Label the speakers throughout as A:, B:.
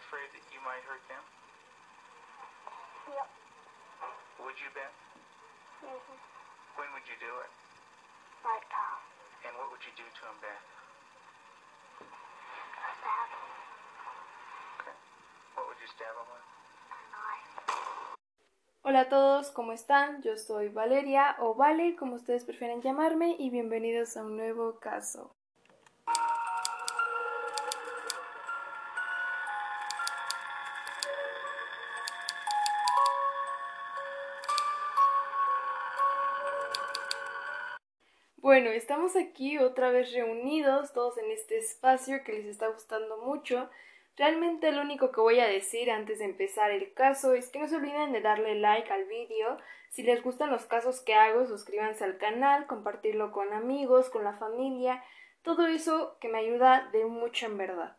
A: afraid that you might hurt them?
B: Yep.
A: Would you, Beth?
B: Mm-hmm.
A: When would you do it?
B: Right now.
A: And what would you do to them, Beth?
B: Stab
A: Okay. What would you stab them with?
B: a knife.
C: Hola a todos, ¿cómo están? Yo soy Valeria o Vale, como ustedes prefieren llamarme, y bienvenidos a un nuevo caso. Bueno, estamos aquí otra vez reunidos, todos en este espacio que les está gustando mucho. Realmente lo único que voy a decir antes de empezar el caso es que no se olviden de darle like al vídeo. Si les gustan los casos que hago, suscríbanse al canal, compartirlo con amigos, con la familia, todo eso que me ayuda de mucho en verdad.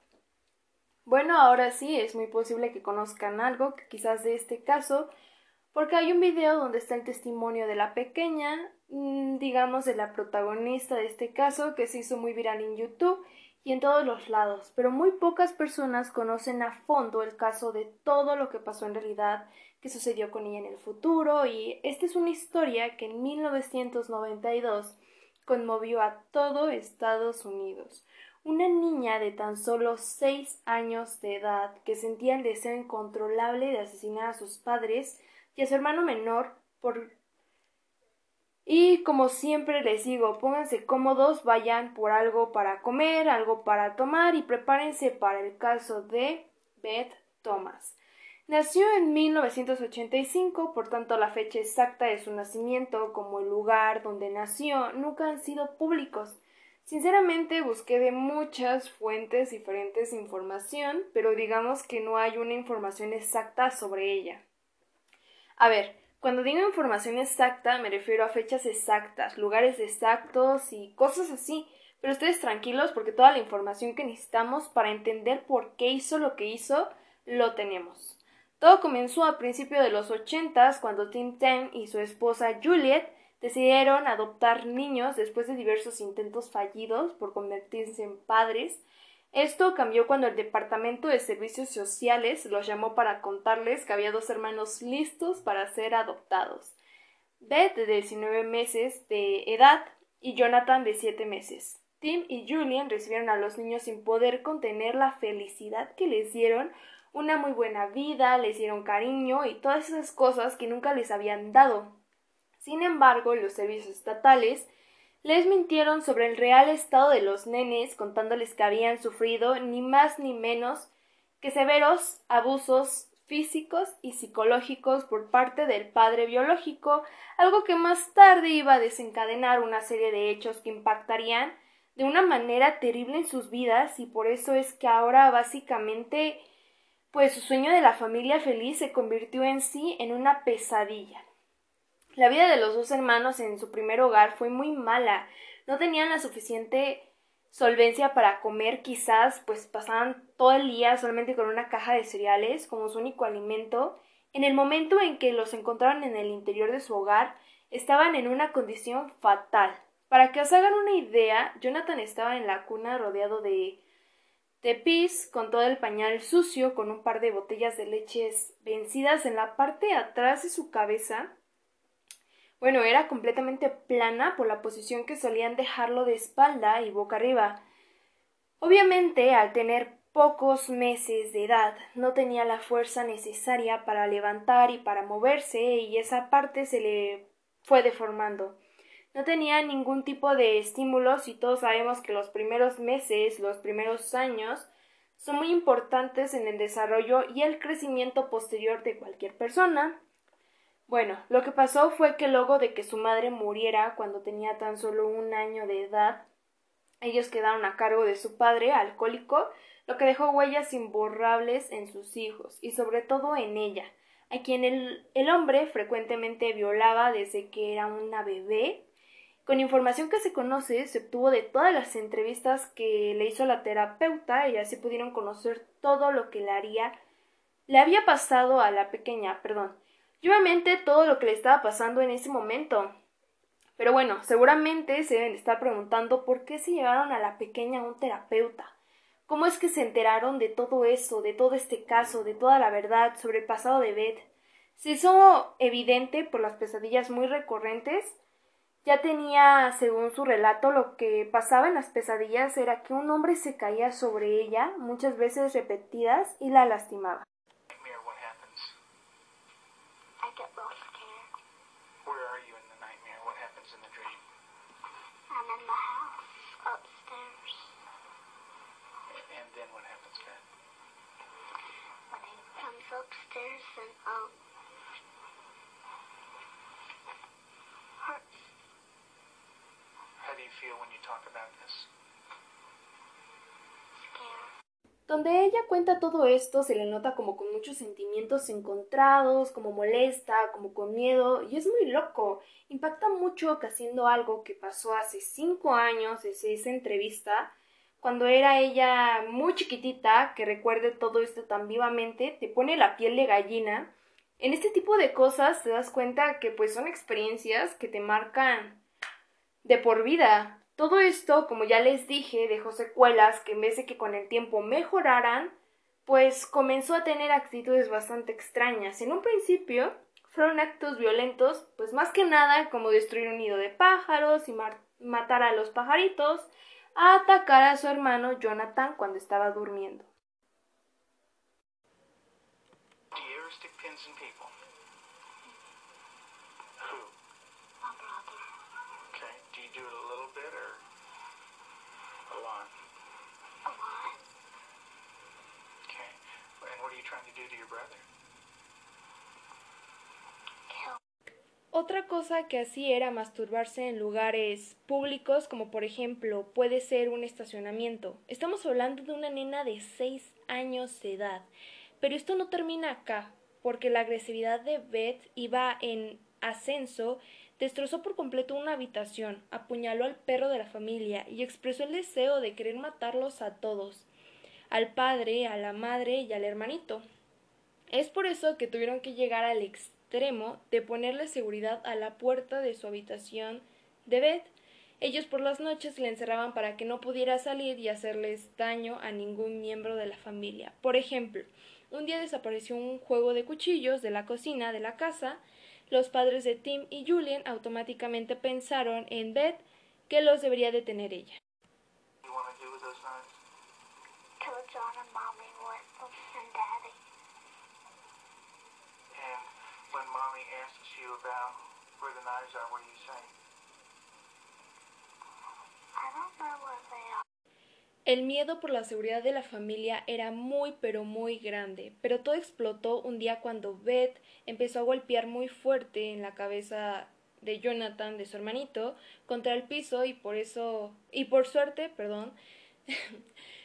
C: Bueno, ahora sí, es muy posible que conozcan algo, quizás de este caso, porque hay un video donde está el testimonio de la pequeña, digamos de la protagonista de este caso, que se hizo muy viral en YouTube y en todos los lados, pero muy pocas personas conocen a fondo el caso de todo lo que pasó en realidad, que sucedió con ella en el futuro, y esta es una historia que en 1992 conmovió a todo Estados Unidos. Una niña de tan solo seis años de edad que sentía el deseo incontrolable de asesinar a sus padres y a su hermano menor por y como siempre les digo, pónganse cómodos, vayan por algo para comer, algo para tomar y prepárense para el caso de Beth Thomas. Nació en 1985, por tanto la fecha exacta de su nacimiento como el lugar donde nació nunca han sido públicos. Sinceramente busqué de muchas fuentes diferentes información, pero digamos que no hay una información exacta sobre ella. A ver, cuando digo información exacta me refiero a fechas exactas, lugares exactos y cosas así, pero ustedes tranquilos porque toda la información que necesitamos para entender por qué hizo lo que hizo lo tenemos. Todo comenzó a principios de los ochentas cuando Tim Ten y su esposa Juliet decidieron adoptar niños después de diversos intentos fallidos por convertirse en padres esto cambió cuando el Departamento de Servicios Sociales los llamó para contarles que había dos hermanos listos para ser adoptados. Beth de 19 meses de edad y Jonathan de 7 meses. Tim y Julian recibieron a los niños sin poder contener la felicidad que les dieron, una muy buena vida, les dieron cariño y todas esas cosas que nunca les habían dado. Sin embargo, los servicios estatales les mintieron sobre el real estado de los nenes, contándoles que habían sufrido ni más ni menos que severos abusos físicos y psicológicos por parte del padre biológico, algo que más tarde iba a desencadenar una serie de hechos que impactarían de una manera terrible en sus vidas y por eso es que ahora básicamente pues su sueño de la familia feliz se convirtió en sí en una pesadilla. La vida de los dos hermanos en su primer hogar fue muy mala. No tenían la suficiente solvencia para comer, quizás pues pasaban todo el día solamente con una caja de cereales como su único alimento. En el momento en que los encontraron en el interior de su hogar, estaban en una condición fatal. Para que os hagan una idea, Jonathan estaba en la cuna rodeado de de pis, con todo el pañal sucio, con un par de botellas de leches vencidas en la parte de atrás de su cabeza, bueno, era completamente plana por la posición que solían dejarlo de espalda y boca arriba. Obviamente, al tener pocos meses de edad, no tenía la fuerza necesaria para levantar y para moverse, y esa parte se le fue deformando. No tenía ningún tipo de estímulos y todos sabemos que los primeros meses, los primeros años, son muy importantes en el desarrollo y el crecimiento posterior de cualquier persona, bueno, lo que pasó fue que luego de que su madre muriera cuando tenía tan solo un año de edad, ellos quedaron a cargo de su padre, alcohólico, lo que dejó huellas imborrables en sus hijos y sobre todo en ella, a quien el, el hombre frecuentemente violaba desde que era una bebé. Con información que se conoce, se obtuvo de todas las entrevistas que le hizo la terapeuta y así pudieron conocer todo lo que le haría le había pasado a la pequeña, perdón, y obviamente todo lo que le estaba pasando en ese momento. Pero bueno, seguramente se deben estar preguntando por qué se llevaron a la pequeña a un terapeuta. cómo es que se enteraron de todo eso, de todo este caso, de toda la verdad sobre el pasado de Beth. Se hizo evidente por las pesadillas muy recurrentes. Ya tenía, según su relato, lo que pasaba en las pesadillas era que un hombre se caía sobre ella, muchas veces repetidas, y la lastimaba.
A: Nightmare, what happens?
B: I get real scared.
A: Where are you in the nightmare? What happens in the dream?
B: I'm in the house upstairs.
A: And then what happens, Beth?
B: When he comes upstairs and hurts
A: How do you feel when you talk about this?
B: scared.
C: Donde ella cuenta todo esto se le nota como con muchos sentimientos encontrados, como molesta, como con miedo, y es muy loco. Impacta mucho que haciendo algo que pasó hace cinco años desde esa entrevista, cuando era ella muy chiquitita, que recuerde todo esto tan vivamente, te pone la piel de gallina. En este tipo de cosas te das cuenta que pues son experiencias que te marcan de por vida. Todo esto, como ya les dije, dejó secuelas que en vez de que con el tiempo mejoraran, pues comenzó a tener actitudes bastante extrañas. En un principio fueron actos violentos, pues más que nada como destruir un nido de pájaros y matar a los pajaritos, a atacar a su hermano Jonathan cuando estaba durmiendo.
A: Do you ever stick pins in
C: Otra cosa que hacía era masturbarse en lugares públicos, como por ejemplo puede ser un estacionamiento. Estamos hablando de una nena de 6 años de edad. Pero esto no termina acá, porque la agresividad de Beth iba en ascenso, destrozó por completo una habitación, apuñaló al perro de la familia y expresó el deseo de querer matarlos a todos, al padre, a la madre y al hermanito. Es por eso que tuvieron que llegar al extremo de ponerle seguridad a la puerta de su habitación de Beth. Ellos por las noches le encerraban para que no pudiera salir y hacerles daño a ningún miembro de la familia. Por ejemplo, un día desapareció un juego de cuchillos de la cocina de la casa. Los padres de Tim y Julian automáticamente pensaron en Beth que los debería detener ella.
A: What do you want to do with those knives?
B: Kill John and mommy with them and daddy.
A: And when mommy asks you about where the knives are, what do you say?
B: I don't know where they are.
C: El miedo por la seguridad de la familia era muy pero muy grande, pero todo explotó un día cuando Beth empezó a golpear muy fuerte en la cabeza de Jonathan, de su hermanito, contra el piso y por eso, y por suerte, perdón,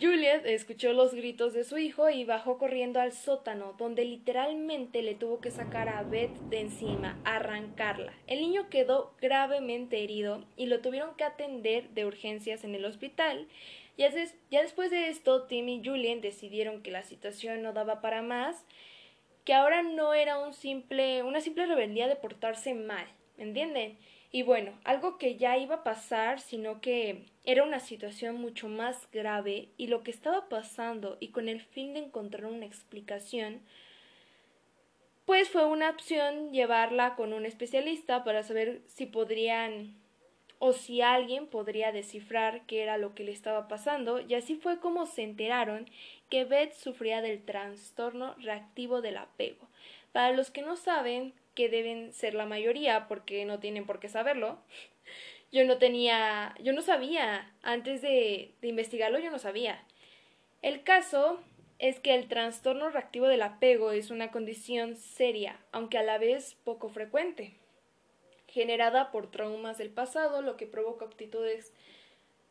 C: Juliet escuchó los gritos de su hijo y bajó corriendo al sótano, donde literalmente le tuvo que sacar a Beth de encima, arrancarla. El niño quedó gravemente herido y lo tuvieron que atender de urgencias en el hospital. Ya, ya después de esto, Tim y Julian decidieron que la situación no daba para más, que ahora no era un simple, una simple rebeldía de portarse mal, ¿me entienden? Y bueno, algo que ya iba a pasar, sino que era una situación mucho más grave y lo que estaba pasando y con el fin de encontrar una explicación, pues fue una opción llevarla con un especialista para saber si podrían o si alguien podría descifrar qué era lo que le estaba pasando, y así fue como se enteraron que Beth sufría del trastorno reactivo del apego. Para los que no saben, que deben ser la mayoría porque no tienen por qué saberlo, yo no tenía, yo no sabía, antes de, de investigarlo yo no sabía. El caso es que el trastorno reactivo del apego es una condición seria, aunque a la vez poco frecuente, generada por traumas del pasado, lo que provoca actitudes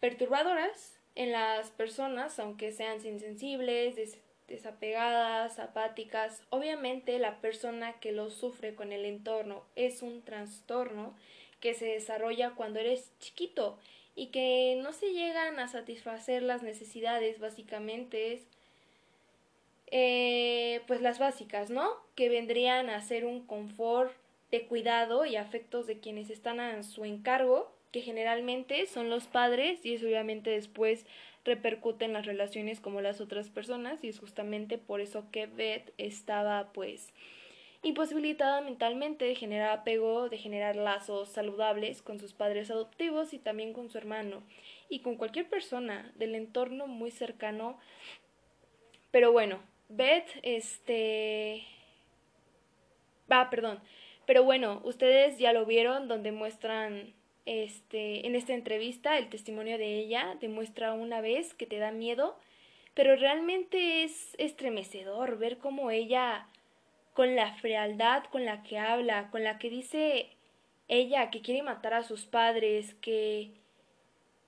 C: perturbadoras en las personas, aunque sean insensibles, desapegadas, apáticas. Obviamente la persona que lo sufre con el entorno es un trastorno que se desarrolla cuando eres chiquito y que no se llegan a satisfacer las necesidades básicamente es eh, pues las básicas, ¿no? Que vendrían a ser un confort de cuidado y afectos de quienes están a su encargo, que generalmente son los padres y eso obviamente después repercute en las relaciones como las otras personas y es justamente por eso que Beth estaba pues imposibilitada mentalmente de generar apego, de generar lazos saludables con sus padres adoptivos y también con su hermano y con cualquier persona del entorno muy cercano. Pero bueno, Beth, este... Va, perdón. Pero bueno, ustedes ya lo vieron donde muestran este en esta entrevista el testimonio de ella demuestra una vez que te da miedo, pero realmente es estremecedor ver cómo ella con la frialdad con la que habla, con la que dice ella que quiere matar a sus padres, que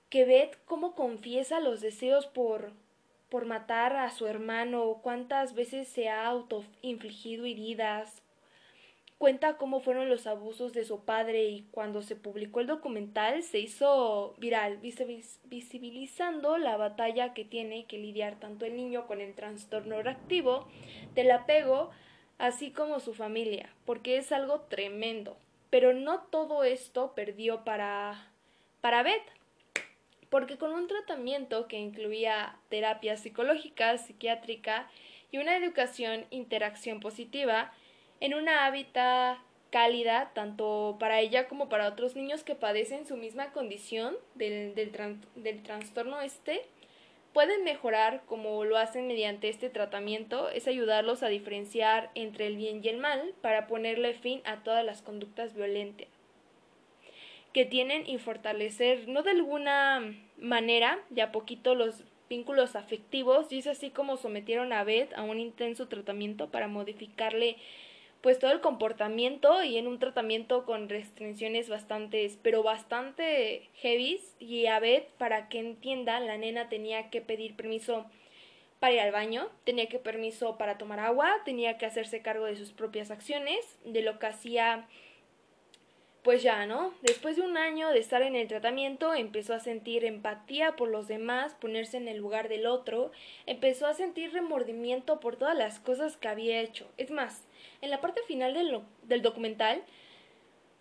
C: que ve cómo confiesa los deseos por por matar a su hermano, cuántas veces se ha autoinfligido heridas, cuenta cómo fueron los abusos de su padre y cuando se publicó el documental se hizo viral, visibilizando la batalla que tiene que lidiar tanto el niño con el trastorno reactivo del apego así como su familia, porque es algo tremendo. Pero no todo esto perdió para, para Beth, porque con un tratamiento que incluía terapia psicológica, psiquiátrica y una educación interacción positiva, en una hábitat cálida tanto para ella como para otros niños que padecen su misma condición del, del, del trastorno este, pueden mejorar como lo hacen mediante este tratamiento es ayudarlos a diferenciar entre el bien y el mal para ponerle fin a todas las conductas violentas que tienen y fortalecer no de alguna manera de a poquito los vínculos afectivos y es así como sometieron a Beth a un intenso tratamiento para modificarle pues todo el comportamiento y en un tratamiento con restricciones bastantes, pero bastante heavy y a para que entienda, la nena tenía que pedir permiso para ir al baño, tenía que permiso para tomar agua, tenía que hacerse cargo de sus propias acciones, de lo que hacía pues ya, ¿no? Después de un año de estar en el tratamiento, empezó a sentir empatía por los demás, ponerse en el lugar del otro, empezó a sentir remordimiento por todas las cosas que había hecho. Es más, en la parte final del, del documental,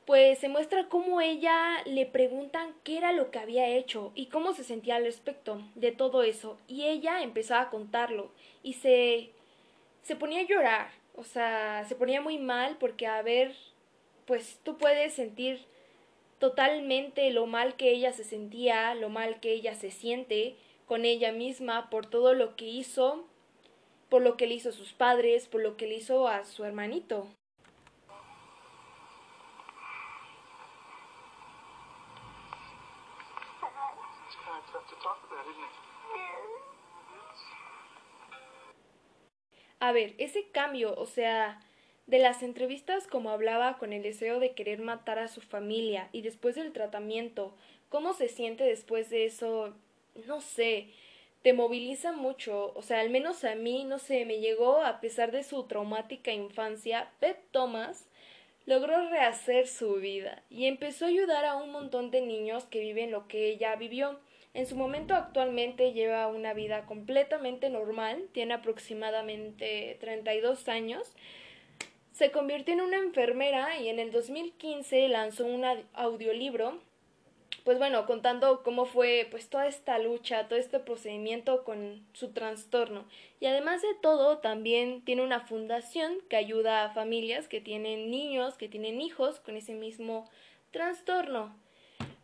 C: pues se muestra cómo ella le preguntan qué era lo que había hecho y cómo se sentía al respecto de todo eso. Y ella empezaba a contarlo y se, se ponía a llorar, o sea, se ponía muy mal porque a ver, pues tú puedes sentir totalmente lo mal que ella se sentía, lo mal que ella se siente con ella misma por todo lo que hizo por lo que le hizo a sus padres, por lo que le hizo a su hermanito. A ver, ese cambio, o sea, de las entrevistas como hablaba con el deseo de querer matar a su familia y después del tratamiento, cómo se siente después de eso, no sé, te moviliza mucho, o sea, al menos a mí, no sé, me llegó, a pesar de su traumática infancia, Beth Thomas logró rehacer su vida y empezó a ayudar a un montón de niños que viven lo que ella vivió. En su momento actualmente lleva una vida completamente normal, tiene aproximadamente 32 años, se convirtió en una enfermera y en el 2015 lanzó un audiolibro pues bueno, contando cómo fue pues toda esta lucha, todo este procedimiento con su trastorno. Y además de todo, también tiene una fundación que ayuda a familias que tienen niños, que tienen hijos con ese mismo trastorno.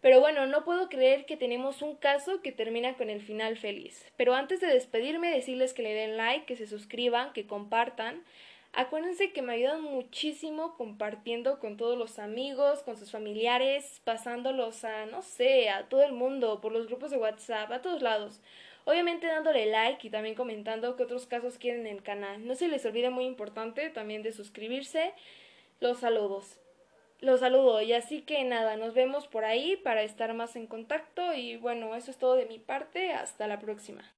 C: Pero bueno, no puedo creer que tenemos un caso que termina con el final feliz. Pero antes de despedirme, decirles que le den like, que se suscriban, que compartan. Acuérdense que me ayudan muchísimo compartiendo con todos los amigos, con sus familiares, pasándolos a, no sé, a todo el mundo, por los grupos de WhatsApp, a todos lados. Obviamente dándole like y también comentando qué otros casos quieren en el canal. No se les olvide muy importante también de suscribirse. Los saludos. Los saludo y así que nada, nos vemos por ahí para estar más en contacto y bueno, eso es todo de mi parte. Hasta la próxima.